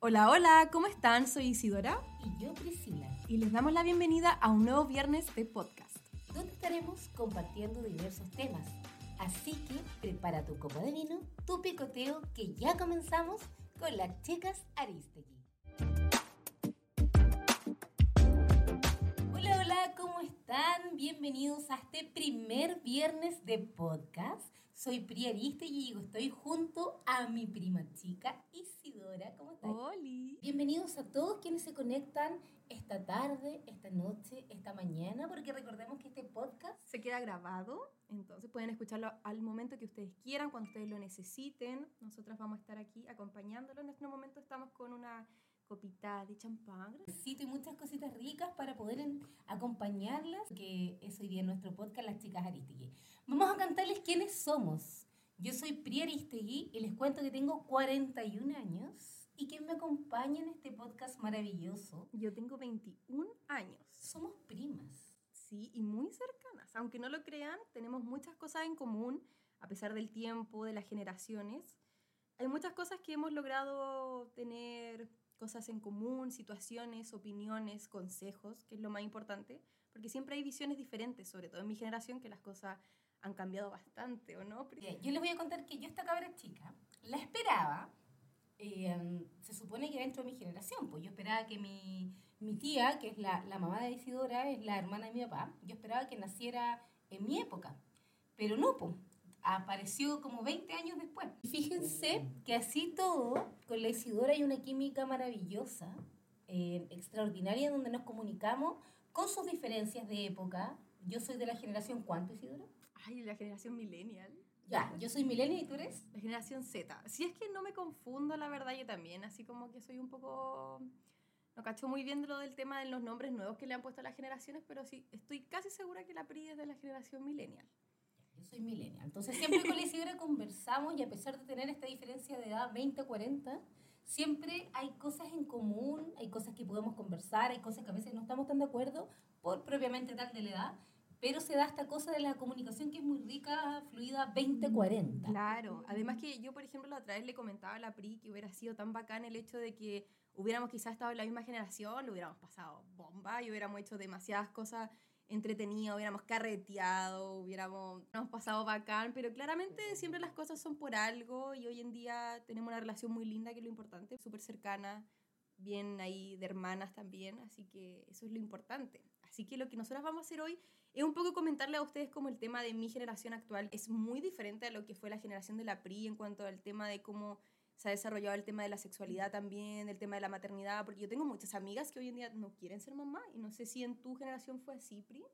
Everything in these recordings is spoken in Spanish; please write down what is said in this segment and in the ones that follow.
Hola, hola, ¿cómo están? Soy Isidora Y yo, Priscila, y les damos la bienvenida a un nuevo viernes de podcast. donde estaremos compartiendo diversos temas. Así que prepara tu copa de vino, tu picoteo, que ya comenzamos con las chicas Aristegui. Hola, hola, ¿cómo están? Bienvenidos a este primer viernes de podcast. Soy Pri Aristegui y estoy junto a mi prima chica Isidora. ¿Cómo estás? ¡Holi! Bienvenidos a todos quienes se conectan esta tarde, esta noche, esta mañana, porque recordemos que este podcast Se queda grabado, entonces pueden escucharlo al momento que ustedes quieran, cuando ustedes lo necesiten. Nosotras vamos a estar aquí acompañándolo. En este momento estamos con una copita de champán. necesito y muchas cositas ricas para poder en- acompañarlas, que es hoy día nuestro podcast Las Chicas Aristegui. Vamos a cantarles quiénes somos. Yo soy Pri Aristegui y les cuento que tengo 41 años y que me acompaña en este podcast maravilloso. Yo tengo 21 años. Somos primas. Sí, y muy cercanas. Aunque no lo crean, tenemos muchas cosas en común, a pesar del tiempo, de las generaciones. Hay muchas cosas que hemos logrado tener cosas en común, situaciones, opiniones, consejos, que es lo más importante, porque siempre hay visiones diferentes, sobre todo en mi generación, que las cosas han cambiado bastante, ¿o no? Bien, Yo les voy a contar que yo esta cabra chica la esperaba, eh, se supone que dentro de mi generación, pues yo esperaba que mi, mi tía, que es la, la mamá de Isidora, es la hermana de mi papá, yo esperaba que naciera en mi época, pero no, pues apareció como 20 años después. Fíjense que así todo, con la Isidora hay una química maravillosa, eh, extraordinaria, donde nos comunicamos con sus diferencias de época. Yo soy de la generación, ¿cuánto, Isidora? Ay, la generación millennial. Ya, yo soy millennial y tú eres. La generación Z. Si es que no me confundo, la verdad, yo también. Así como que soy un poco... No cacho muy bien de lo del tema de los nombres nuevos que le han puesto a las generaciones, pero sí, estoy casi segura que la PRI es de la generación millennial. Yo soy millennial. Entonces siempre con la Isidora conversamos y a pesar de tener esta diferencia de edad 20-40, siempre hay cosas en común, hay cosas que podemos conversar, hay cosas que a veces no estamos tan de acuerdo por propiamente tal de la edad, pero se da esta cosa de la comunicación que es muy rica, fluida 20-40. Claro, además que yo, por ejemplo, la otra vez le comentaba a la PRI que hubiera sido tan bacán el hecho de que hubiéramos quizás estado en la misma generación, lo hubiéramos pasado bomba y hubiéramos hecho demasiadas cosas entretenidas, hubiéramos carreteado, hubiéramos, hubiéramos pasado bacán, pero claramente siempre las cosas son por algo y hoy en día tenemos una relación muy linda, que es lo importante, súper cercana, bien ahí de hermanas también, así que eso es lo importante. Así que lo que nosotras vamos a hacer hoy es un poco comentarle a ustedes como el tema de mi generación actual es muy diferente a lo que fue la generación de la PRI en cuanto al tema de cómo se ha desarrollado el tema de la sexualidad también, el tema de la maternidad, porque yo tengo muchas amigas que hoy en día no quieren ser mamá y no sé si en tu generación fue así, Pri.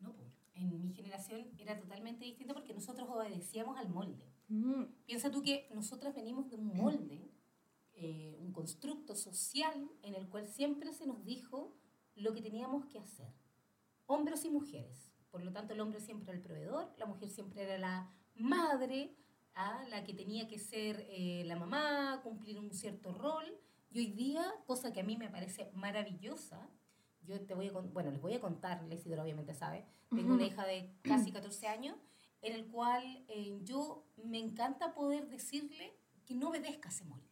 No, po. en mi generación era totalmente distinto porque nosotros obedecíamos al molde. Mm, Piensa tú que nosotras venimos de un molde, eh, un constructo social en el cual siempre se nos dijo lo que teníamos que hacer, hombres y mujeres. Por lo tanto, el hombre siempre era el proveedor, la mujer siempre era la madre, ¿ah? la que tenía que ser eh, la mamá, cumplir un cierto rol. Y hoy día, cosa que a mí me parece maravillosa, yo te voy a bueno, les voy a contar, la Isidora obviamente sabe, tengo una hija de casi 14 años, en el cual eh, yo me encanta poder decirle que no obedezca a ese molde.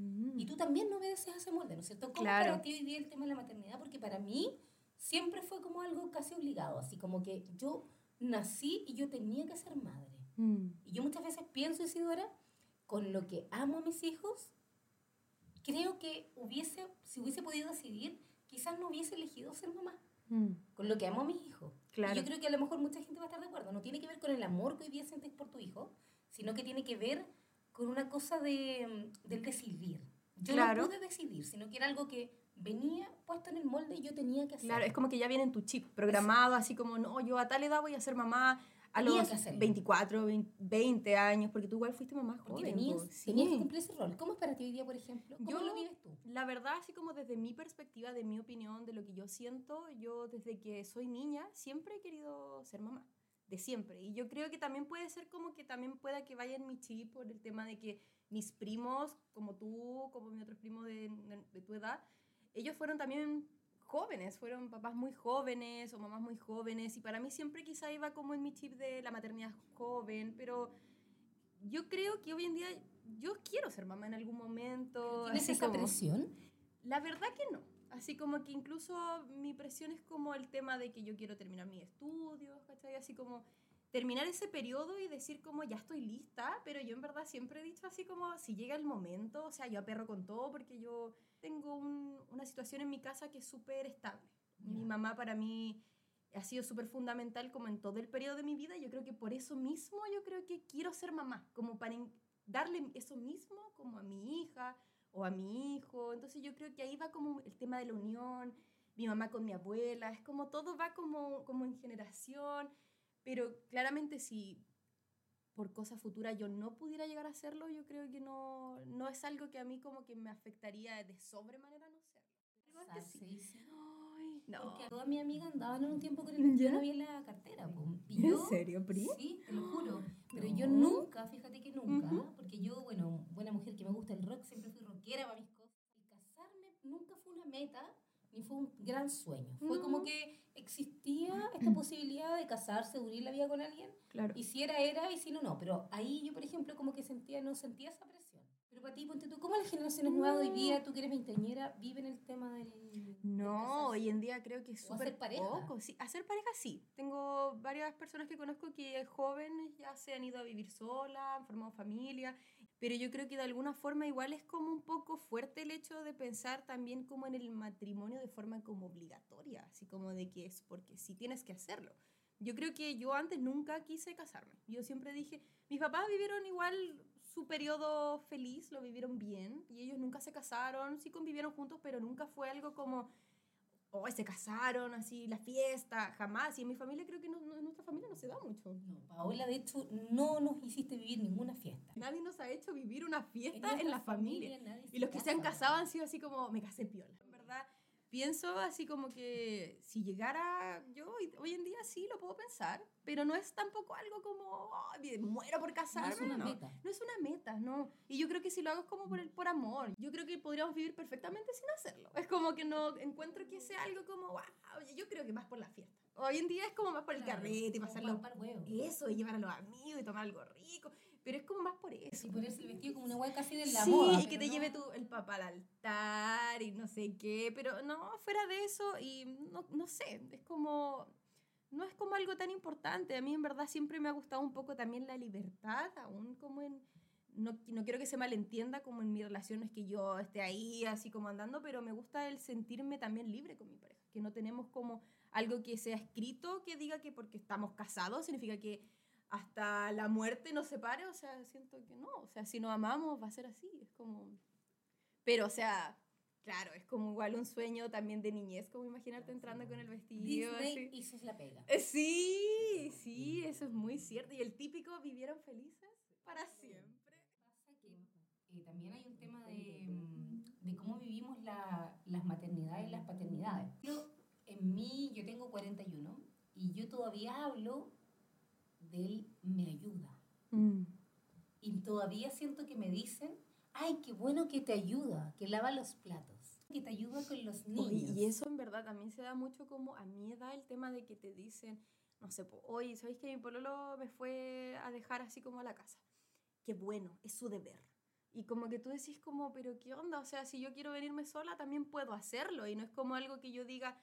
Mm. Y tú también no obedeces a ese molde, ¿no es cierto? ¿Cómo Claro. para ti hoy día el tema de la maternidad? Porque para mí siempre fue como algo casi obligado, así como que yo nací y yo tenía que ser madre. Mm. Y yo muchas veces pienso, Isidora, con lo que amo a mis hijos, creo que hubiese, si hubiese podido decidir, quizás no hubiese elegido ser mamá Mm. con lo que amo a mis hijos. Claro. Y yo creo que a lo mejor mucha gente va a estar de acuerdo. No tiene que ver con el amor que hoy día sientes por tu hijo, sino que tiene que ver con una cosa de, mm, del decidir. Yo Claro. no pude decidir, sino que era algo que venía puesto en el molde y yo tenía que hacer. Claro, es como que ya viene en tu chip programado, así como, no, yo a tal edad voy a ser mamá a los que hacerlo. 24, 20, 20 años, porque tú igual fuiste mamá Porque joven. tenías, po. Sí. tenías que cumplir ese rol. ¿Cómo es para ti hoy día, por ejemplo? ¿Cómo Yo- lo vives tú? La verdad, así como desde mi perspectiva, de mi opinión, de lo que yo siento, yo desde que soy niña siempre he querido ser mamá, de siempre. Y yo creo que también puede ser como que también pueda que vaya en mi chip por el tema de que mis primos, como tú, como mis otros primos de, de- de tu edad, ellos fueron también jóvenes, fueron papás muy jóvenes o mamás muy jóvenes y para mí siempre quizá iba como en mi chip de la maternidad joven, pero yo creo que hoy en día yo quiero ser mamá en algún momento. ¿Tienes así esa como- presión? La verdad que no. Así como que incluso mi presión es como el tema de que yo quiero terminar mis estudios, ¿cachai? Así como terminar ese periodo y decir como ya estoy lista, pero yo en verdad siempre he dicho así como si llega el momento, o sea, yo aperro con todo porque yo tengo un- una situación en mi casa que es súper estable. Mi Ya. mamá para mí ha sido súper fundamental como en todo el periodo de mi vida. Yo creo que por eso mismo yo creo que quiero ser mamá, como para darle eso mismo como a mi hija o a mi hijo. Entonces yo creo que ahí va como el tema de la unión, mi mamá con mi abuela, es como todo va como, como en generación, pero claramente si por cosa futura yo no pudiera llegar a hacerlo, yo creo que no, no es algo que a mí como que me afectaría de sobremanera no serlo. Igual que sí. Sí, no. Porque todas mis amigas andaban en un tiempo con el ¿Ya? no había la cartera. Y yo, serio, Pri? Sí, te lo juro. Pero yo No. nunca, fíjate que nunca, Ujú. porque yo, bueno, buena mujer que me gusta el rock, siempre fui rockera para mis cosas. Y casarme nunca fue una meta, ni fue un gran sueño. Fue como No. que existía esta posibilidad de casarse, unir la vida con alguien, Claro. y si era, era, y si no, no. Pero ahí yo, por ejemplo, como que sentía, no sentía esa presión. Pero para ti, ponte tú, ¿cómo las generaciones nuevas hoy día, tú que eres veinteañera, viven el tema del... No, hoy en día creo que es súper poco. Sí, hacer pareja sí. Tengo varias personas que conozco que jóvenes ya se han ido a vivir sola, han formado familia, pero yo creo que de alguna forma igual es como un poco fuerte el hecho de pensar también como en el matrimonio de forma como obligatoria, así como de que es porque sí tienes que hacerlo. Yo creo que yo antes nunca quise casarme. Yo siempre dije, mis papás vivieron igual su periodo feliz, lo vivieron bien, y ellos nunca se casaron, sí convivieron juntos, pero nunca fue algo como, oh, se casaron, así, la fiesta, jamás. Y en mi familia creo que no, no- en nuestra familia no se da mucho. No, Paola, de hecho, no nos hiciste vivir ninguna fiesta. Nadie nos ha hecho vivir una fiesta en, la familia. nadie Y los que se han casa. casado han sido así como, me casé piola. Pienso así como que si llegara yo, hoy- en día sí lo puedo pensar, pero no es tampoco algo como, "Oh, muero por No casarme. es una no. meta. No es una meta, no. Y yo creo que si lo hago es como por, el, por amor. Yo creo que podríamos vivir perfectamente sin hacerlo. Es como que no encuentro que sea algo como, wow, yo creo que más por la fiesta. Hoy en día es como más por el Claro, carrete y pasarlo eso, y llevar a los amigos y tomar algo rico. Pero es como más por eso. Y ponerse el vestido como una hueá casi de la sí, moda. y que te no- lleve tu, el papá al altar y no sé qué, pero no, fuera de eso y no, no sé, es como, no es como algo tan importante. A mí en verdad siempre me ha gustado un poco también la libertad, aún como en, no, no quiero que se malentienda como en mi relación, no es que yo esté ahí así como andando, pero me gusta el sentirme también libre con mi pareja, que no tenemos como algo que sea escrito que diga que porque estamos casados significa que hasta la muerte nos separe, o sea, siento que no, o sea, si nos amamos va a ser así, es como... Pero, o sea, claro, es como igual un sueño también de niñez, como imaginarte entrando con el vestido. Disney así. hizo la pega. Eh, Sí, sí, eso es muy cierto. Y el típico vivieron felices para siempre. Pasa que eh, también hay un tema de, mm, de cómo vivimos la- las maternidades y las paternidades. Yo, en mí, yo tengo 41 y yo todavía hablo del me ayuda. Y todavía siento que me dicen, ay, qué bueno que te ayuda, que lava los platos, que te ayuda con los niños. Y eso en verdad también se da mucho como a mi edad el tema de que te dicen, no sé, oye, ¿sabéis que mi pololo me fue a dejar así como a la casa? Qué bueno, es su deber. Y como que tú decís como, pero ¿qué onda? O sea, si yo quiero venirme sola, también puedo hacerlo. Y no es como algo que yo diga,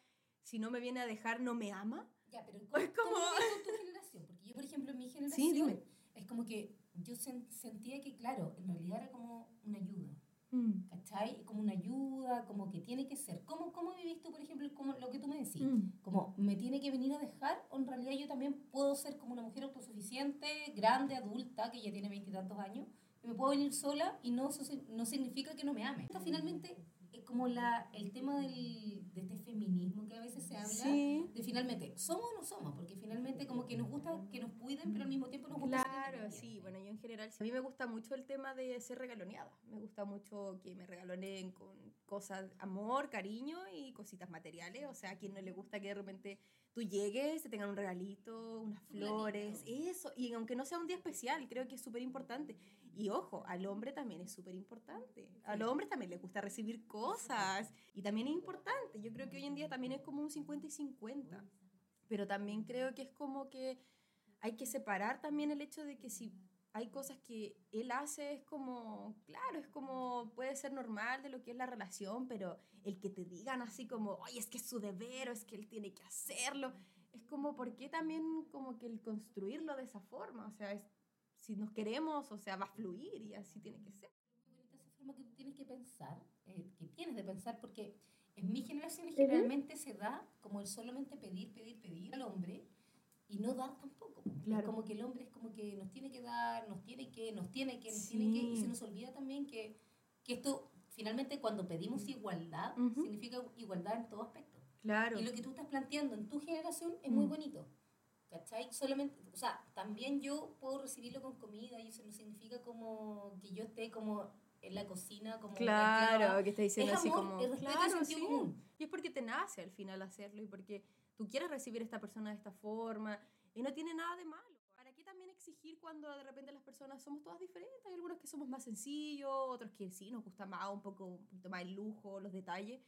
si no me viene a dejar, no me ama. Ya, pero ¿cómo, Es como- con tu generación? Porque yo, por ejemplo, en mi generación, dime. es como que yo sen- sentía que, claro, en realidad era como una ayuda, Mm. ¿cachai? Como una ayuda, como que tiene que ser. ¿Cómo, cómo vivís tú, por ejemplo, como lo que tú me decís? Mm. Como, ¿me tiene que venir a dejar? ¿O en realidad yo también puedo ser como una mujer autosuficiente, grande, adulta, que ya tiene veintitantos años, y me puedo venir sola y no, no significa que no me ame? Esta finalmente es como la, el tema del, de este feminismo que a veces se habla Sí. de finalmente, ¿somos o no somos? Porque finalmente como que nos gusta que nos cuiden, pero al mismo tiempo nos gusta Claro, sí. Bueno, yo en general, a mí me gusta mucho el tema de ser regaloneada. Me gusta mucho que me regaloneen con cosas, amor, cariño y cositas materiales. O sea, a quien no le gusta que de repente tú llegues, te tengan un regalito, unas Un flores, eso. Y aunque no sea un día especial, creo que es súper importante. Y ojo, al hombre también es súper importante. A los hombres también les gusta recibir cosas. Y también es importante. Yo creo que hoy en día también es como un 50 y 50. Pero también creo que es como que hay que separar también el hecho de que si hay cosas que él hace, es como, claro, es como, puede ser normal de lo que es la relación, pero el que te digan así como, oye, es que es su deber o es que él tiene que hacerlo, es como, ¿por qué también como que el construirlo de esa forma? O sea, es, si nos queremos, o sea, va a fluir y así tiene que ser. Esa forma que tú tienes que pensar, eh, que tienes de pensar, porque en mi generación generalmente se da como el solamente pedir, pedir, pedir al hombre y no dar tampoco. Claro. Como que el hombre es como que nos tiene que dar, nos tiene que, nos tiene que, nos tiene que, y Sí. se nos olvida también que, que esto, finalmente, cuando pedimos igualdad, Ujú. significa igualdad en todo aspecto. Claro. Y lo que tú estás planteando en tu generación es muy Mm. bonito. ¿Cachai? Solamente, o sea, también yo puedo recibirlo con comida y eso no significa como que yo esté como en la cocina, como Claro, que está diciendo Es así amor, como. es claro, sí. común. Y es porque te nace al final hacerlo y porque tú quieres recibir a esta persona de esta forma y no tiene nada de malo. ¿Para qué también exigir cuando de repente las personas somos todas diferentes? Hay algunos que somos más sencillos, otros que sí nos gusta más un poco, un poquito más el lujo, los detalles.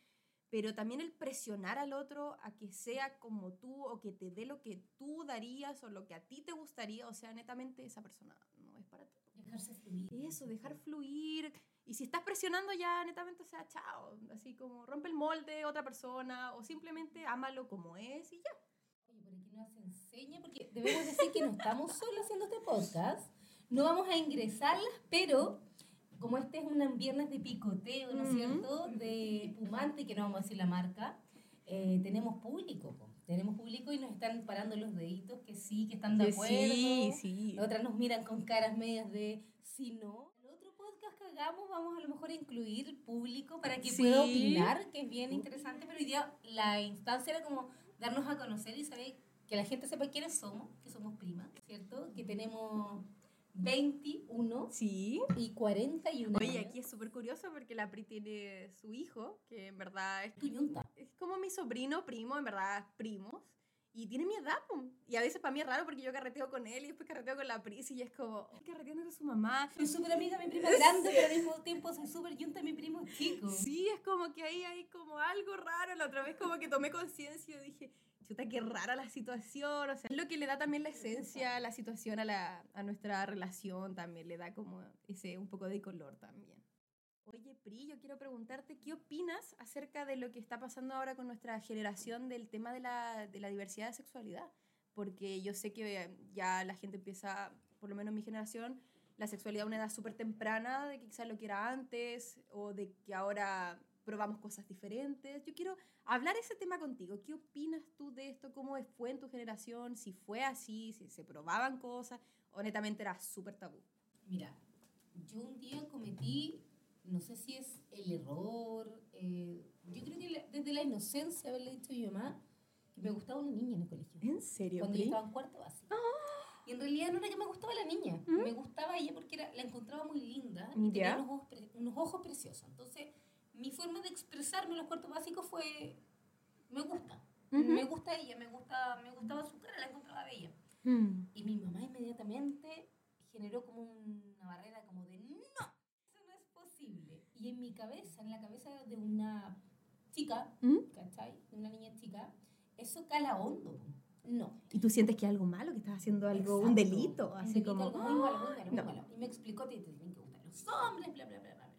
Pero también el presionar al otro a que sea como tú o que te dé lo que tú darías o lo que a ti te gustaría, o sea, netamente esa persona no es para ti. Dejarse fluir. Eso, dejar fluir. Y si estás presionando ya, netamente, o sea, chao. Así como rompe el molde otra persona o simplemente ámalo como es y ya. Oye, por aquí nos enseña, porque debemos decir que no estamos solo haciendo este podcast, no vamos a ingresarlas, pero como este es un viernes de picoteo, ¿no es cierto? De Pumante, que no vamos a decir la marca, eh, tenemos público, po. tenemos público y nos están parando los deditos que sí, que están de acuerdo. sí, sí. Otras nos miran con caras medias de, si no, el otro podcast que hagamos vamos a lo mejor a incluir público para que Sí. pueda opinar, que es bien interesante, pero hoy día la instancia era como darnos a conocer y saber que la gente sepa quiénes somos, que somos primas, ¿cierto? Que tenemos 21 Sí. y 41 Oye, aquí es súper curioso porque la Pri tiene su hijo, que en verdad es, Tu yunta. es como mi sobrino, primo, en verdad, primos. Y tiene mi edad, pum. y a veces para mí es raro porque yo carreteo con él y después carreteo con la Pris y es como, "Ay, carreteando con su mamá. Soy súper amiga de mi prima grande, pero al mismo tiempo soy súper yunta de mi primo chico. Sí, es como que ahí hay como algo raro. La otra vez como que tomé conciencia y dije, chuta, qué rara la situación. O sea, es lo que le da también la esencia, a la situación a, la, a nuestra relación también. Le da como ese un poco de color también. Oye, Pri, yo quiero preguntarte, ¿qué opinas acerca de lo que está pasando ahora con nuestra generación del tema de la, de la diversidad de sexualidad? Porque yo sé que ya la gente empieza, por lo menos en mi generación, la sexualidad a una edad súper temprana, de que quizás lo que era antes, o de que ahora probamos cosas diferentes. Yo quiero hablar ese tema contigo. ¿Qué opinas tú de esto? ¿Cómo fue en tu generación? Si fue así, si se probaban cosas, o netamente era súper tabú. Mira, yo un día cometí, no sé si es el error, eh, yo creo que la- desde la inocencia haberle dicho a mi mamá que me gustaba una niña en el colegio. ¿En serio? Cuando yo estaba en cuarto básico. Y en realidad no era que me gustaba la niña, ¿Mm? me gustaba ella porque era, la encontraba muy linda y Ya. tenía unos ojos, pre- unos ojos preciosos. Entonces, mi forma de expresarme en los cuartos básicos fue, me gusta, me gusta ella, me, gusta, me gustaba su cara, la encontraba bella. Mm. Y mi mamá inmediatamente generó como una barrera como de no, eso no es posible. Y en mi cabeza, en la cabeza de una chica, ¿Mm? ¿cachai? De una niña chica, eso cala hondo. No. Y tú sientes que es algo malo, que estás haciendo algo, un Exacto. delito, Un así delito, como... algo muy malo, muy malo, muy No. malo. Y me explicó que te tienen que gustar los hombres, bla, bla, bla, bla, bla.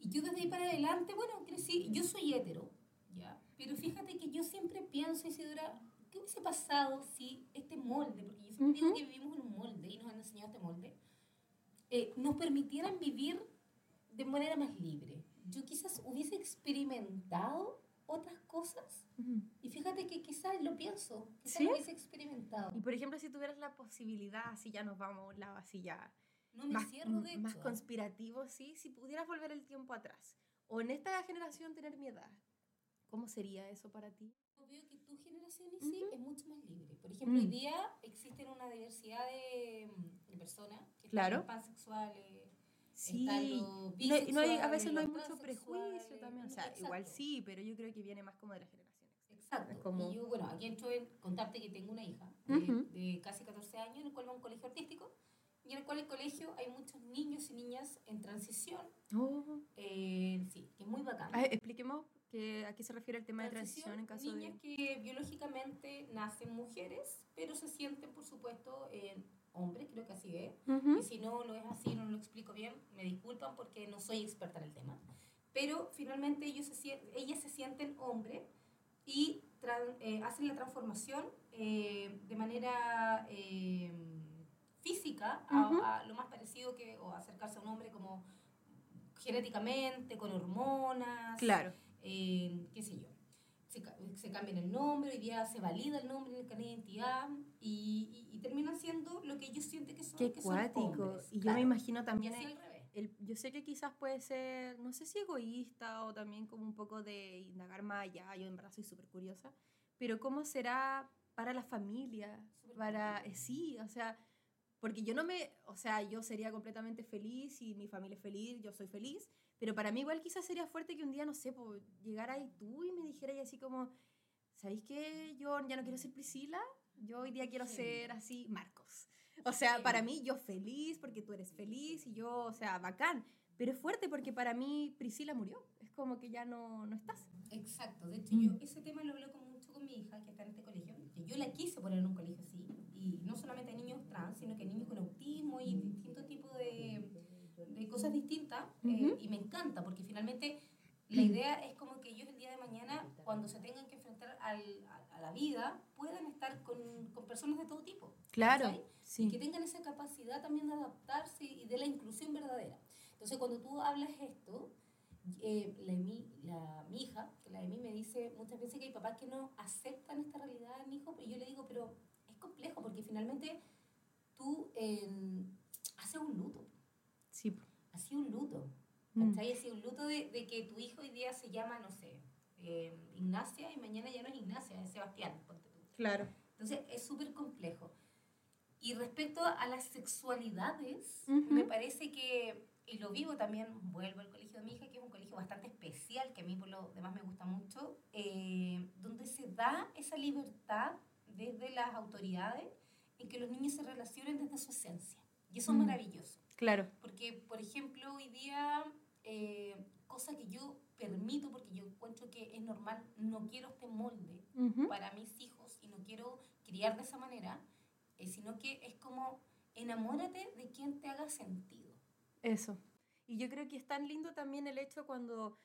Y yo desde ahí para adelante, bueno, crecí, yo soy hetero, ¿ya? Pero fíjate que yo siempre pienso, Isidora, ¿qué hubiese pasado si este molde, porque yo siempre digo Ujú. que vivimos en un molde y nos han enseñado este molde, eh, nos permitieran vivir de manera más libre? Yo quizás hubiese experimentado otras cosas y fíjate que quizás lo pienso, quizás ¿Sí? lo hubiese experimentado. Y por ejemplo, si tuvieras la posibilidad, así ya nos vamos a un lado, así ya No me más, cierro de más hecho. conspirativo, sí, si pudieras volver el tiempo atrás, o en esta generación tener mi edad, ¿cómo sería eso para ti? Yo veo que tu generación y sí Ujú. es mucho más libre. Por ejemplo, hoy Mm. día existen una diversidad de, de personas que Claro. están pansexuales, Sí, no, no hay- a veces no hay mucho prejuicio también, o sea, exacto. igual sí, pero yo creo que viene más como de la generación. Exacto. Como- Y yo, bueno, aquí entro en contarte que tengo una hija de, Ujú. de casi 14 años, en el cual va a un colegio artístico, y en el cual el colegio hay muchos niños y niñas en transición, Oh. eh, sí, que es muy bacán. Ah, expliquemos que, a qué se refiere el tema de transición en caso niñas de... que biológicamente nacen mujeres, pero se sienten, por supuesto, en hombre, creo que así es. Y si no lo es así, no lo explico bien, me disculpan porque no soy experta en el tema. Pero finalmente ellos se, ellas se sienten hombre y tran- eh, hacen la transformación eh, de manera eh, física a, lo más parecido que, o acercarse a un hombre como genéticamente, con hormonas, Claro. qué sé yo. Se, se cambian el nombre, hoy día se valida el nombre en el carnet de identidad y, y, y terminan siendo lo que ellos sienten que son. Qué que son hombres, Y yo claro. me imagino también el- al revés. el- yo sé que quizás puede ser, no sé si egoísta o también como un poco de indagar más allá, yo en verdad soy súper curiosa, pero ¿cómo será para la familia? Súper Para, eh, sí, o sea, porque yo no me, o sea, yo sería completamente feliz y mi familia es feliz, yo soy feliz, pero para mí igual quizás sería fuerte que un día, no sé, pues, llegara ahí tú y me dijeras así como, ¿sabéis qué? Yo ya no quiero ser Priscila, yo hoy día quiero Sí. ser así Marcos. O sea, Sí. para mí yo feliz porque tú eres feliz y yo, o sea, bacán. Pero es fuerte porque para mí Priscila murió. Es como que ya no, no estás. Exacto, de hecho Mm. yo ese tema lo hablo con, mucho con mi hija que está en este colegio, yo la quise poner en un colegio así, y no solamente a niños trans, sino que a niños con autismo y distintos tipos de, de cosas distintas, eh, y me encanta porque finalmente la idea es como que ellos el día de mañana, cuando se tengan que enfrentar al, a, a la vida, puedan estar con, con personas de todo tipo. ¿cachai? Y que tengan esa capacidad también de adaptarse y de la inclusión verdadera. Entonces, cuando tú hablas esto, eh, la, mi, la, mi hija, que la de mí me dice muchas veces que hay papás que no aceptan esta realidad en hijo, pero yo le digo, pero es complejo porque finalmente tú eh, haces un luto, Sí. haces un luto, Mm. ¿cachai? Así un luto de, de que tu hijo hoy día se llama, no sé, eh, Ignacia y mañana ya no es Ignacia, es Sebastián, ponte tú. Claro. Entonces es súper complejo. Y respecto a las sexualidades, Ujú. me parece que, y lo vivo también, vuelvo al colegio de mi hija, que es un colegio bastante especial, que a mí por lo demás me gusta mucho, eh, donde se da esa libertad desde las autoridades en que los niños se relacionen desde su esencia. Y eso es Mm. maravilloso. Claro. Porque, por ejemplo, hoy día, eh, cosa que yo permito, porque yo encuentro que es normal, no quiero este molde, Ujú. para mis hijos y no quiero criar de esa manera, eh, sino que es como enamórate de quien te haga sentido. Eso. Y yo creo que es tan lindo también el hecho cuando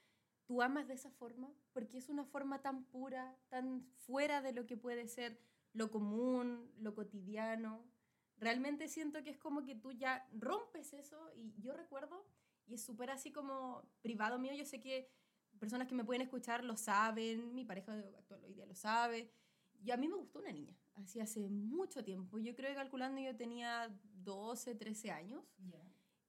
tú amas de esa forma, porque es una forma tan pura, tan fuera de lo que puede ser lo común, lo cotidiano. Realmente siento que es como que tú ya rompes eso y yo recuerdo, y es súper así como privado mío, yo sé que personas que me pueden escuchar lo saben, mi pareja actual hoy día lo sabe, y a mí me gustó una niña, así hace mucho tiempo, yo creo que calculando yo tenía 12, 13 años,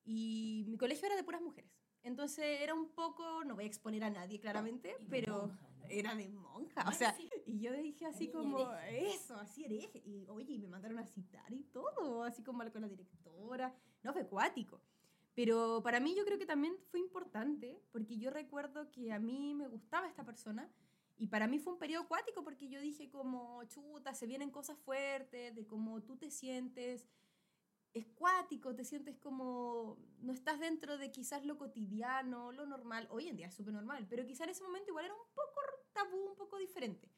y mi colegio era de puras mujeres. Entonces era un poco, no voy a exponer a nadie claramente, pero monja, ¿no? era de monja. O sea, sí. Y yo dije así como, eso, así hereje. Y oye, y me mandaron a citar y todo, así como con la directora. No, fue cuático. Pero para mí yo creo que también fue importante, porque yo recuerdo que a mí me gustaba esta persona. Y para mí fue un periodo acuático porque yo dije como, chuta, se vienen cosas fuertes, de cómo tú te sientes, es cuático, te sientes como, no estás dentro de quizás lo cotidiano, lo normal, hoy en día es súper normal, pero quizás en ese momento igual era un poco tabú, un poco diferente.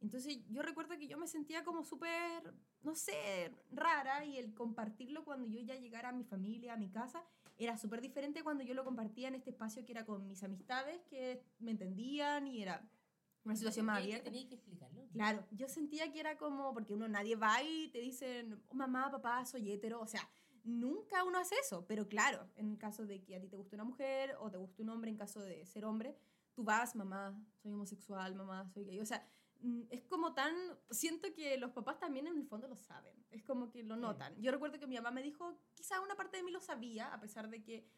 Entonces yo recuerdo que yo me sentía como súper, no sé, rara y el compartirlo cuando yo ya llegara a mi familia, a mi casa, era súper diferente cuando yo lo compartía en este espacio que era con mis amistades, que me entendían y era una situación más abierta. Tenía que explicarlo. Claro, yo sentía que era como, porque uno nadie va y te dicen, "Oh, mamá, papá, soy hetero, o sea, nunca uno hace eso, pero claro, en el caso de que a ti te guste una mujer o te guste un hombre, en caso de ser hombre, tú vas, mamá, soy homosexual, mamá, soy gay, o sea, es como tan, siento que los papás también en el fondo lo saben, es como que lo Sí. notan. Yo recuerdo que mi mamá me dijo, quizá una parte de mí lo sabía, a pesar de que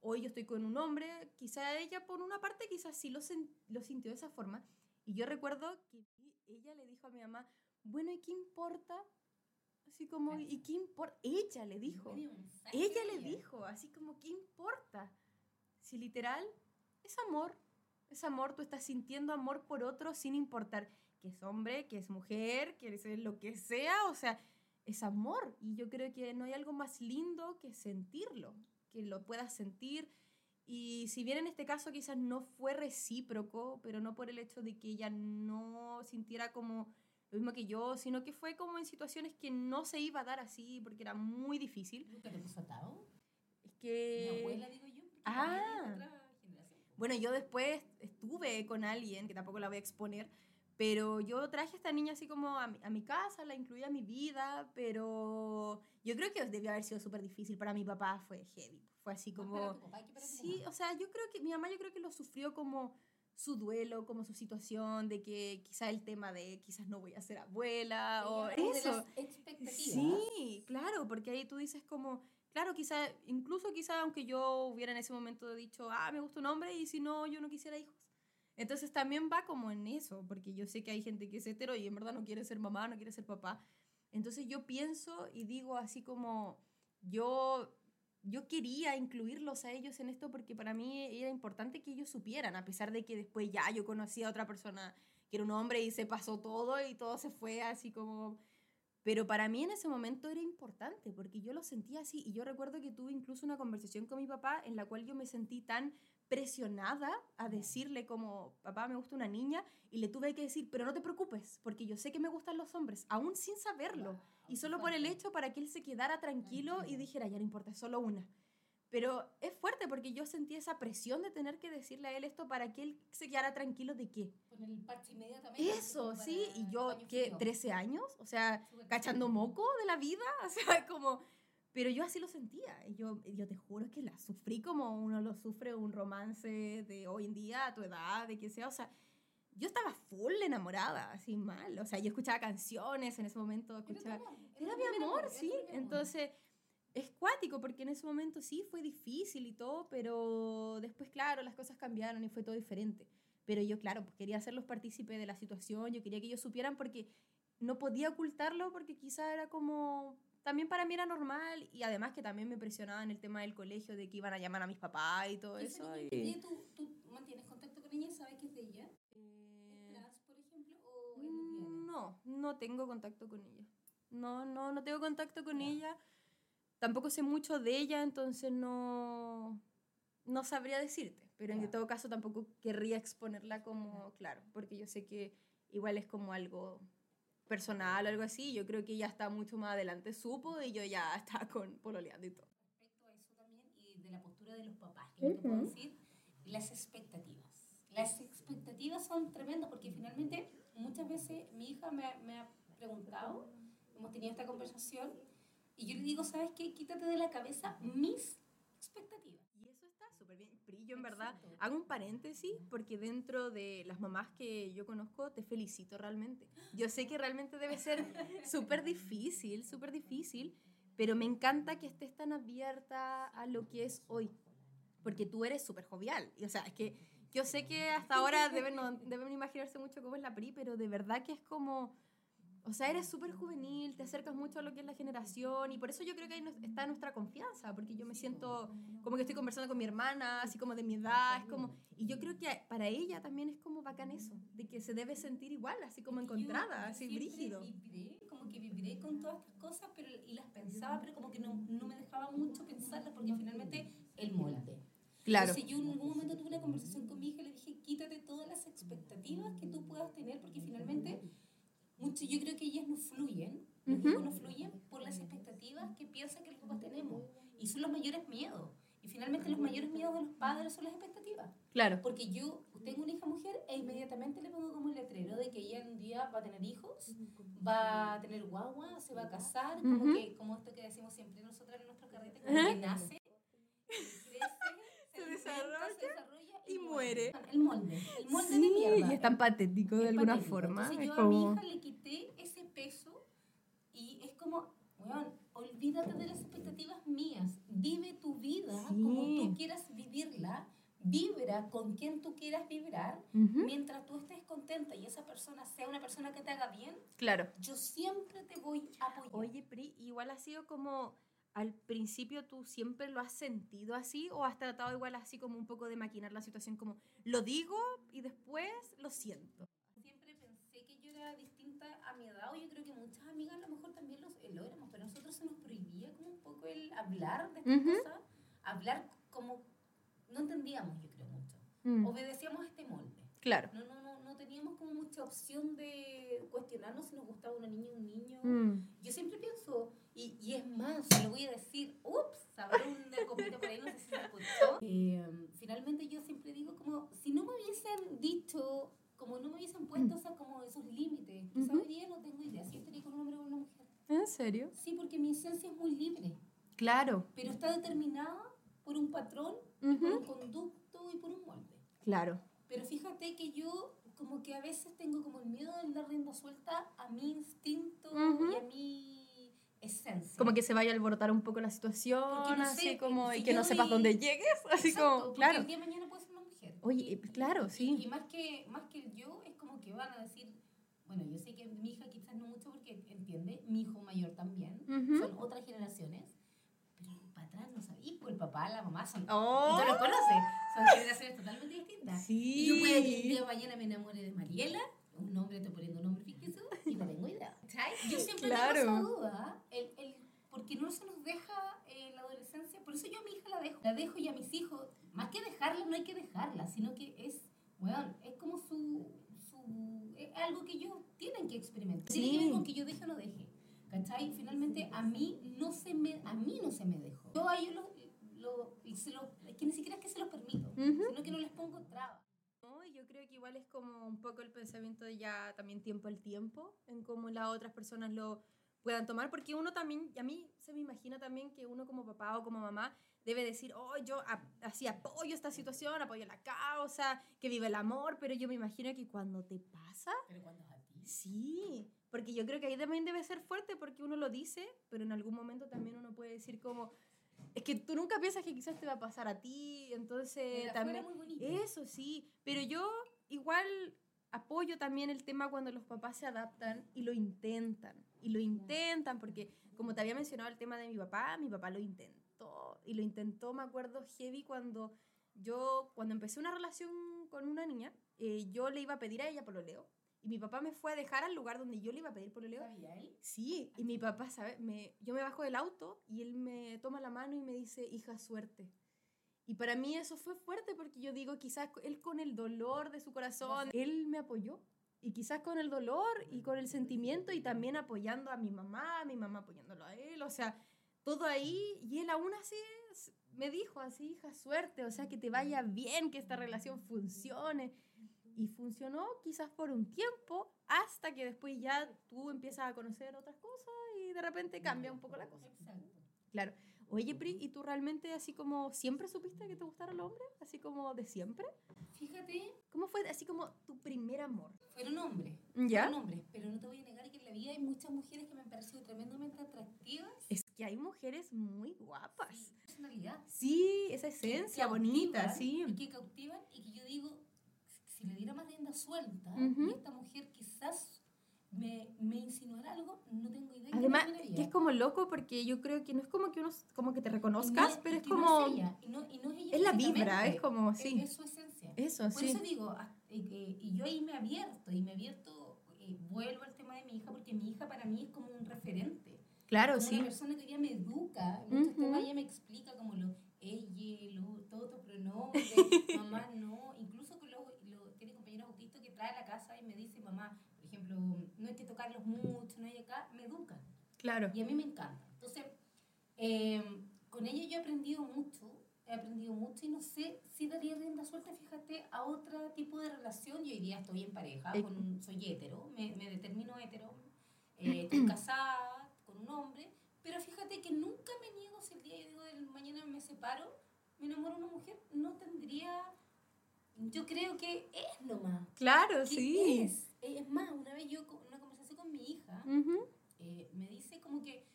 hoy yo estoy con un hombre, quizá ella por una parte quizás sí lo, lo sintió de esa forma, y yo recuerdo que ella le dijo a mi mamá, bueno, ¿y qué importa? Así como, ¿y qué importa? Ella le dijo. Ella le dijo, así como, ¿qué importa? Si literal es amor, es amor, tú estás sintiendo amor por otro sin importar que es hombre, que es mujer, que es lo que sea, o sea, es amor. Y yo creo que no hay algo más lindo que sentirlo, que lo puedas sentir. Y si bien en este caso quizás no fue recíproco, pero no por el hecho de que ella no sintiera como lo mismo que yo, sino que fue como en situaciones que no se iba a dar así porque era muy difícil. ¿Nunca te puso atado? Es que... Mi abuela, digo yo. Ah. otra generación. Bueno, yo después estuve con alguien, que tampoco la voy a exponer, pero yo traje a esta niña así como a mi, a mi casa, la incluí a mi vida, pero yo creo que debió haber sido súper difícil. Para mi papá fue heavy. Fue así como... tu papá Sí, o sea, yo creo que mi mamá yo creo que lo sufrió como su duelo, como su situación, de que quizá el tema de quizás no voy a ser abuela o de eso. las expectativas. Sí, claro, porque ahí tú dices como, claro, quizá, incluso quizá aunque yo hubiera en ese momento dicho, ah, me gusta un hombre y si no, yo no quisiera hijos. Entonces también va como en eso, porque yo sé que hay gente que es hetero y en verdad no quiere ser mamá, no quiere ser papá. Entonces yo pienso y digo así como, yo, yo quería incluirlos a ellos en esto porque para mí era importante que ellos supieran, a pesar de que después ya yo conocí a otra persona que era un hombre y se pasó todo y todo se fue así como... Pero para mí en ese momento era importante porque yo lo sentía así y yo recuerdo que tuve incluso una conversación con mi papá en la cual yo me sentí tan presionada a decirle como, papá, me gusta una niña y le tuve que decir, pero no te preocupes porque yo sé que me gustan los hombres, aún sin saberlo. Wow, Y solo por el hecho para que él se quedara tranquilo y dijera, ya no importa, es solo una. Pero es fuerte porque yo sentí esa presión de tener que decirle a él esto para que él se quedara tranquilo de qué. Con el parche inmediatamente. Eso, sí, y yo, ¿qué? frío. ¿13 años? O sea, cachando moco de la vida, o sea, como... Pero yo así lo sentía, yo, yo te juro que la sufrí como uno lo sufre un romance de hoy en día, a tu edad, de que sea, o sea, yo estaba full enamorada, así mal, o sea, yo escuchaba canciones en ese momento, Era escuchaba... amor, Era tu mi amor, era sí. amor. Entonces, es cuático porque en ese momento sí fue difícil y todo, pero después, claro, las cosas cambiaron y fue todo diferente. Pero yo, claro, pues quería hacerlos partícipe de la situación, yo quería que ellos supieran porque no podía ocultarlo porque quizá era como... También para mí era normal y además que también me presionaba en el tema del colegio de que iban a llamar a mis papás y todo ¿Y esa eso. y- ¿Tú, ¿Tú mantienes contacto con ella? ¿Sabes que es de ella? ¿Es Eh, trans, por ejemplo? ¿O? No, no tengo contacto con ella. No, no, no tengo contacto con ella. Tampoco sé mucho de ella, entonces no, no sabría decirte. Pero en todo caso tampoco querría exponerla como, claro, porque yo sé que igual es como algo personal o algo así. Yo creo que ella está mucho más adelante, supo, y yo ya estaba con pololeando y todo. respecto a eso también y de la postura de los papás, que yo te puedo decir, las expectativas. Las expectativas son tremendas porque finalmente muchas veces mi hija me, me ha preguntado, hemos tenido esta conversación, y yo le digo, ¿sabes qué? Quítate de la cabeza mis expectativas. Súper bien. Pri, yo en verdad Exacto. hago un paréntesis porque dentro de las mamás que yo conozco te felicito realmente. Yo sé que realmente debe ser súper difícil, súper difícil, pero me encanta que estés tan abierta a lo que es hoy. Porque tú eres súper jovial. Y, o sea, es que yo sé que hasta ahora deben, no- deben imaginarse mucho cómo es la Pri, pero de verdad que es como... O sea, eres súper juvenil, te acercas mucho a lo que es la generación y por eso yo creo que ahí está nuestra confianza, porque yo me siento como que estoy conversando con mi hermana, así como de mi edad, es como... Y yo creo que para ella también es como bacán eso, de que se debe sentir igual, así como encontrada, así brígido. Vibré, como que vibré con todas estas cosas pero, y las pensaba, pero como que no, no me dejaba mucho pensarlas porque finalmente el molde. Claro. Entonces yo en algún momento tuve una conversación con mi hija y le dije, quítate todas las expectativas que tú puedas tener porque finalmente mucho, yo creo que ellas no fluyen, los Ujú. hijos no fluyen por las expectativas que piensan que los papás tenemos y son los mayores miedos. Y finalmente los mayores miedos de los padres son las expectativas. Claro. Porque yo tengo una hija mujer e inmediatamente le pongo como el letrero de que ella un día va a tener hijos, va a tener guagua, se va a casar, como, que, como esto que decimos siempre nosotras en nuestro carrete, como que nace, crece, Se alimenta, desarrolla se desarrolla y muere. El molde, el molde Sí, de mierda. y es tan patético de Es alguna patético. forma. Entonces es yo a como... mi hija le quité ese peso y es como, weón, olvídate de las expectativas mías. Vive tu vida como Sí. tú quieras vivirla. Vibra con quien tú quieras vibrar. Ujú, Mientras tú estés contenta y esa persona sea una persona que te haga bien, Claro. yo siempre te voy a apoyar. Oye, Pri, igual ha sido como... Al principio tú siempre lo has sentido así o has tratado igual así como un poco de maquinar la situación como lo digo y después lo siento. Siempre pensé que yo era distinta a mi edad, o yo creo que muchas amigas a lo mejor también eh, lo éramos, pero a nosotros se nos prohibía como un poco el hablar de estas Ujú. cosas, hablar como no entendíamos, yo creo, mucho. Mm, Obedecíamos este molde. Claro. No, no, no, no teníamos como mucha mucha opción de cuestionarnos si nos gustaba una niña o un niño. Mm. Yo siempre pienso, y, y es más, lo voy a decir, ups, habrá un copito por ahí, no sé si se escuchó. Eh, finalmente yo siempre digo como, si no me hubiesen dicho, como no me hubiesen puesto o sea, como esos límites, quizás Ujú. hoy día no tengo idea si estaría con un hombre o una mujer. ¿En serio? Sí, porque mi esencia es muy libre, Claro. pero está determinada por un patrón, por Ujú. un conducto y por un molde. Claro. Pero fíjate que yo como que a veces tengo como el miedo de dar rienda suelta a mi instinto Ujú. y a mi esencia. Como que se vaya a alborotar un poco la situación, no así sé, como, si y que no sepas dónde llegues, así Exacto, como, claro. el día de mañana puede ser una mujer. Oye, Y- eh, claro, y- sí. Y, más que, más que yo, es como que van a decir, bueno, yo sé que mi hija quizás no mucho porque entiende, mi hijo mayor también, Ujú. son otras generaciones, pero para atrás no sabía, pues el papá, la mamá son... Oh. Y tú los conoces, son generaciones totalmente distintas. Sí. Y yo puedo que el día de mañana me enamore de Mariela, un nombre, estoy poniendo un nombre ficticio, y no tengo idea. ¿Cachai? Yo siempre Claro. tengo esa duda, el, el, porque no se nos deja eh, la adolescencia, por eso yo a mi hija la dejo. La dejo y a mis hijos, más que dejarla, no hay que dejarla, sino que es, bueno, es como su, su es algo que ellos tienen que experimentar. Que Sí. con que yo deje o no deje. ¿Cachai? Finalmente a mí no se me, a mí no se me dejó. Yo a ellos lo, lo, es que ni siquiera es que se los permito, Ujú. sino que no les pongo trabas. Creo que igual es como un poco el pensamiento de ya también tiempo al tiempo, en cómo las otras personas lo puedan tomar, porque uno también, y a mí se me imagina también que uno como papá o como mamá debe decir, oh, yo así apoyo esta situación, apoyo la causa, que vive el amor, pero yo me imagino que cuando te pasa, Pero cuando es a ti. sí, porque yo creo que ahí también debe ser fuerte porque uno lo dice, pero en algún momento también uno puede decir como, es que tú nunca piensas que quizás te va a pasar a ti, entonces también... muy bonito. Eso sí, pero yo igual apoyo también el tema cuando los papás se adaptan y lo intentan. Y lo intentan porque, como te había mencionado el tema de mi papá, mi papá lo intentó. Y lo intentó, me acuerdo, heavy cuando yo, cuando empecé una relación con una niña, eh, yo le iba a pedir a ella pololeo. Y mi papá me fue a dejar al lugar donde yo le iba a pedir pololeo. ¿Sabía él? Sí, y mi papá, ¿sabes? Me, yo me bajo del auto y él me toma la mano y me dice, hija, suerte. Y para mí eso fue fuerte porque yo digo, quizás él con el dolor de su corazón, él me apoyó. Y quizás con el dolor y con el sentimiento y también apoyando a mi mamá, mi mamá apoyándolo a él, o sea, todo ahí. Y él aún así me dijo así, hija, suerte, o sea, que te vaya bien, que esta relación funcione. Y funcionó quizás por un tiempo hasta que después ya tú empiezas a conocer otras cosas y de repente cambia un poco la cosa. Exacto. Claro. Oye, Pri, ¿y tú realmente así como siempre supiste que te gustaron los hombres? Así como de siempre. Fíjate, ¿Cómo fue así como tu primer amor? fueron hombres. ¿Ya? Fueron hombres, pero no te voy a negar que en la vida hay muchas mujeres que me han parecido tremendamente atractivas. Es que hay mujeres muy guapas. Sí, personalidad. Sí, esa que esencia bonita, sí. Y que cautivan y que yo digo, si le diera más rienda suelta, Ujú. y esta mujer quizás me, me algo, no tengo idea. Además, terminaría. que es como loco porque yo creo que no es como que uno como que te no- reconozcas, y pero es que no como... ella, y no, y no es ella es la vibra, es como, es- sí. Es, su esencia. Eso, Por sí. eso digo, ah, eh, eh, y yo ahí me abierto, y me abierto, eh, vuelvo al tema de mi hija, porque mi hija para mí es como un referente. Claro, como sí. una persona que ella me educa, en muchos Ujú. temas ella me explica como lo ella, lo, todos tus pronombres, mamá no, incluso con los, lo- tiene compañeros autistas que trae a la casa y me dice, mamá, por ejemplo, no hay que tocarlos mucho, no hay acá, me educa. Claro. Y a mí me encanta. Entonces, eh, con ella yo he aprendido mucho, he aprendido mucho y no sé si daría rienda suelta, fíjate, a otro tipo de relación. Yo hoy día estoy en pareja, con un- soy hetero, me, me determino hetero, eh, estoy casada con un hombre, pero fíjate que nunca me niego si el día yo digo del mañana me separo, me enamoro de una mujer, no tendría, yo creo que es nomás. Claro, ¿Qué sí. Es? Es más, una vez yo con una conversación con mi hija, Ujú. eh, me dice como que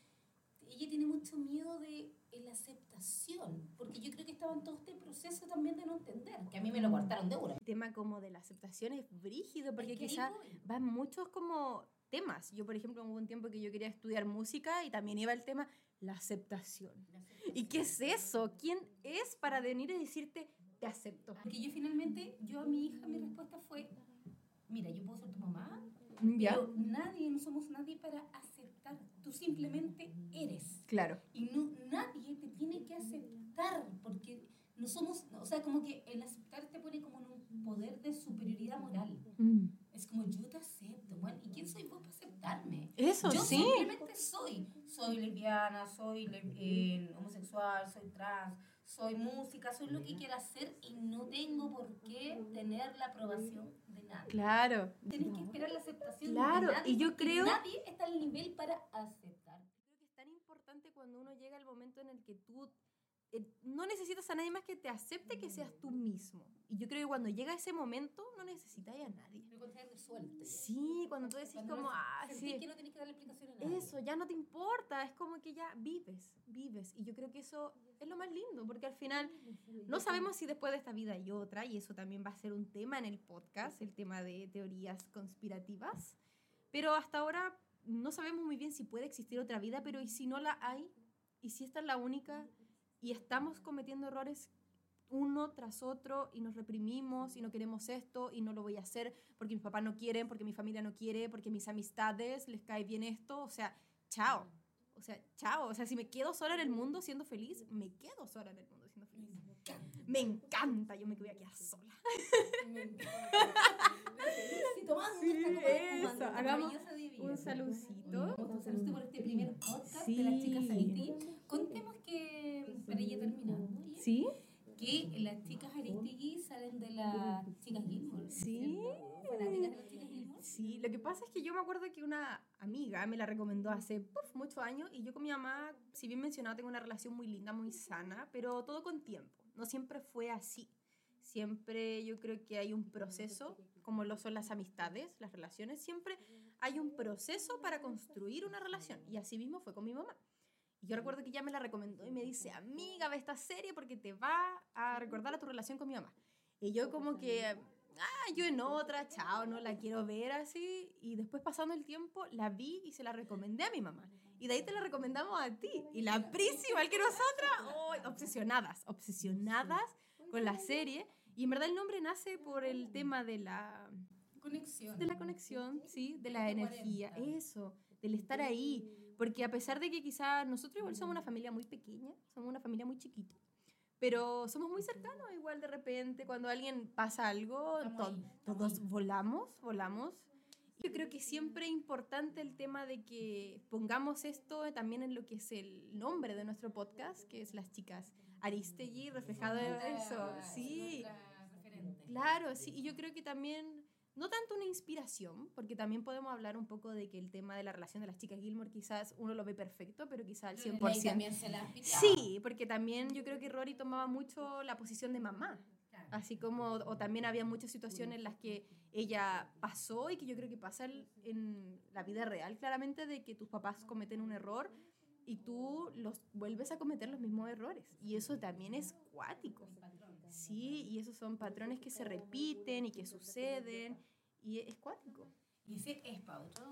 ella tiene mucho miedo de la aceptación, porque yo creo que estaba en todo este proceso también de no entender, que a mí me lo cortaron de una. El tema como de la aceptación es brígido porque Es que quizás van muchos como temas. Yo, por ejemplo, hubo un tiempo que yo quería estudiar música y también iba el tema la aceptación. La aceptación. ¿Y qué es eso? ¿Quién es para venir y decirte te acepto? Porque yo finalmente, yo a mi hija, mi respuesta fue, mira, yo puedo ser tu mamá, mm, ¿Ya? pero nadie, no somos nadie para aceptar. Tú simplemente eres. Claro. Y no, nadie te tiene que aceptar, porque no somos, o sea, como que el aceptar te pone como en un poder de superioridad moral. Mm. Es como yo te acepto, bueno, ¿y quién soy vos para aceptarme? Eso, yo sí. simplemente soy. Soy lesbiana, soy eh, homosexual, soy trans soy música, soy lo que quiera hacer y no tengo por qué tener la aprobación de nadie. Claro. Tienes que esperar la aceptación Claro, de nadie. y yo creo- Nadie está al nivel para aceptar. Creo que es tan importante cuando uno llega al momento en el que tú no necesitas a nadie más que te acepte que seas tú mismo. Y yo creo que cuando llega ese momento no necesitas a nadie. Resuelto ya. Sí, cuando tú decís Cuando como, no ah, sí, que no tenés que darle explicación a nadie. eso, ya no te importa, es como que ya vives, vives. Y yo creo que eso es lo más lindo, porque al final no sabemos si después de esta vida hay otra, y eso también va a ser un tema en el podcast, el tema de teorías conspirativas. Pero hasta ahora no sabemos muy bien si puede existir otra vida, pero ¿y si no la hay? ¿Y si esta es la única? Y estamos cometiendo errores uno tras otro y nos reprimimos y no queremos esto y no lo voy a hacer porque mis papás no quieren, porque mi familia no quiere, porque mis amistades les cae bien esto. O sea, chao. O sea, chao. O sea, si me quedo sola en el mundo siendo feliz, me quedo sola en el mundo siendo feliz. Me encanta, yo me voy a quedar sola. Sí, tomando Sí, eso, hagamos Un saludcito. Un saludito por este primer podcast de las chicas Sí. Contemos que, para ella terminando, ya, ¿Sí? que las chicas Aristegui salen de las chicas Gilmore. Sí. ¿cierto? Fanáticas de las chicas Gilmore. Sí, lo que pasa es que yo me acuerdo que una amiga me la recomendó hace muchos años y yo con mi mamá, si bien mencionado, tengo una relación muy linda, muy sana, pero todo con tiempo. No siempre fue así. Siempre yo creo que hay un proceso, como lo son las amistades, las relaciones, siempre hay un proceso para construir una relación. Y así mismo fue con mi mamá. Y yo recuerdo que ella me la recomendó y me dice, amiga, ve esta serie porque te va a recordar a tu relación con mi mamá. Y yo como que, ah, yo en otra, chao, no la quiero ver así. Y después pasando el tiempo, la vi y se la recomendé a mi mamá. Y de ahí te la recomendamos a ti. Y la Prisi, igual que nosotras, obsesionadas, obsesionadas con la serie. Y en verdad el nombre nace por el tema de la, Conexión. de la conexión, ¿sí? De la 20-40. energía, eso, del estar ahí. Porque a pesar de que quizás nosotros igual somos una familia muy pequeña, somos una familia muy chiquita, pero somos muy cercanos igual de repente, cuando alguien pasa algo, to- ahí, todos ahí. volamos, volamos. Yo creo que siempre es importante el tema de que pongamos esto también en lo que es el nombre de nuestro podcast, que es Las Chicas Aristegui, reflejado en eso. Sí. Claro, sí, y yo creo que también, no tanto una inspiración, porque también podemos hablar un poco de que el tema de la relación de las chicas Gilmore quizás uno lo ve perfecto, pero quizás al Pero Lorelai 100%. también se la. Sí, porque también yo creo que Rory tomaba mucho la posición de mamá, así como, o también había muchas situaciones en las que ella pasó y que yo creo que pasa en la vida real claramente de que tus papás cometen un error y tú los vuelves a cometer los mismos errores. Y eso también es cuático. Sí, y esos son patrones que se repiten y que suceden y es cuático. Y ese es para otro,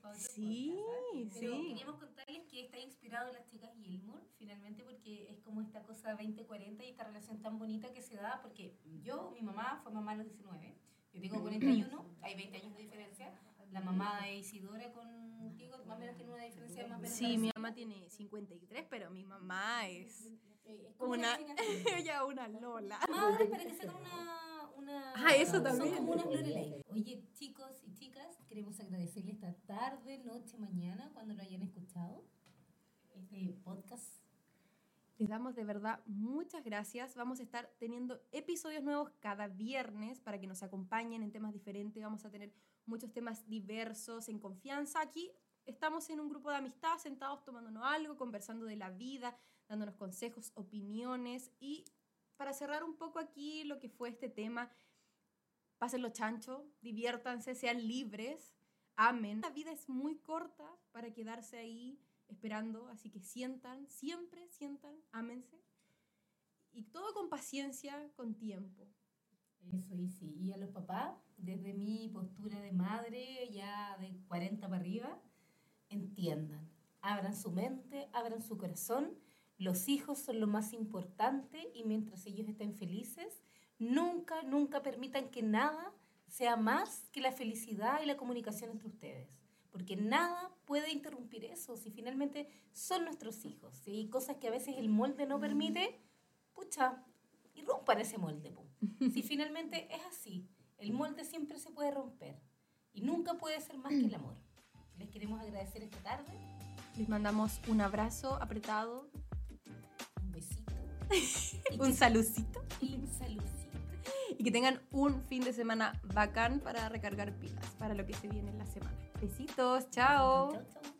pa' otro Sí, podcast, ¿ah? Pero sí. queríamos contarles que está inspirado en las chicas Gilmore, finalmente, porque es como esta cosa 20-40 y esta relación tan bonita que se da, porque yo, mi mamá fue mamá a los 19, yo tengo 41, hay 20 años de diferencia, la mamá de Isidora contigo más o menos tiene una diferencia más menos Sí, mi mamá tiene 53, pero mi mamá es Eh, es como una, ella una Lola. Madres para que sean una, una... Ah, eso Son también. como unas. Oye, chicos y chicas, queremos agradecerles esta tarde, noche, mañana, cuando lo hayan escuchado. Este podcast. Les damos de verdad muchas gracias. Vamos a estar teniendo episodios nuevos cada viernes para que nos acompañen en temas diferentes. Vamos a tener muchos temas diversos, en confianza. Aquí estamos en un grupo de amistad, sentados tomándonos algo, conversando de la vida, dándonos consejos, opiniones. Y para cerrar un poco aquí lo que fue este tema, pásenlo chancho, diviértanse, sean libres, amen. La vida es muy corta para quedarse ahí esperando, así que sientan, siempre sientan, ámense. Y todo con paciencia, con tiempo. Eso y sí. Y a los papás, desde mi postura de madre, ya de 40 para arriba, entiendan. Abran su mente, abran su corazón. Los hijos son lo más importante y mientras ellos estén felices, nunca, nunca permitan que nada sea más que la felicidad y la comunicación entre ustedes. Porque nada puede interrumpir eso. Si finalmente son nuestros hijos. Si hay cosas que a veces el molde no permite, pucha, irrumpan ese molde. Si finalmente es así, el molde siempre se puede romper y nunca puede ser más que el amor. Les queremos agradecer esta tarde. Les mandamos un abrazo apretado, Un besito. un salucito un saludcito. y que tengan un fin de semana bacán para recargar pilas para lo que se viene en la semana. Besitos, chao. Chau, chau.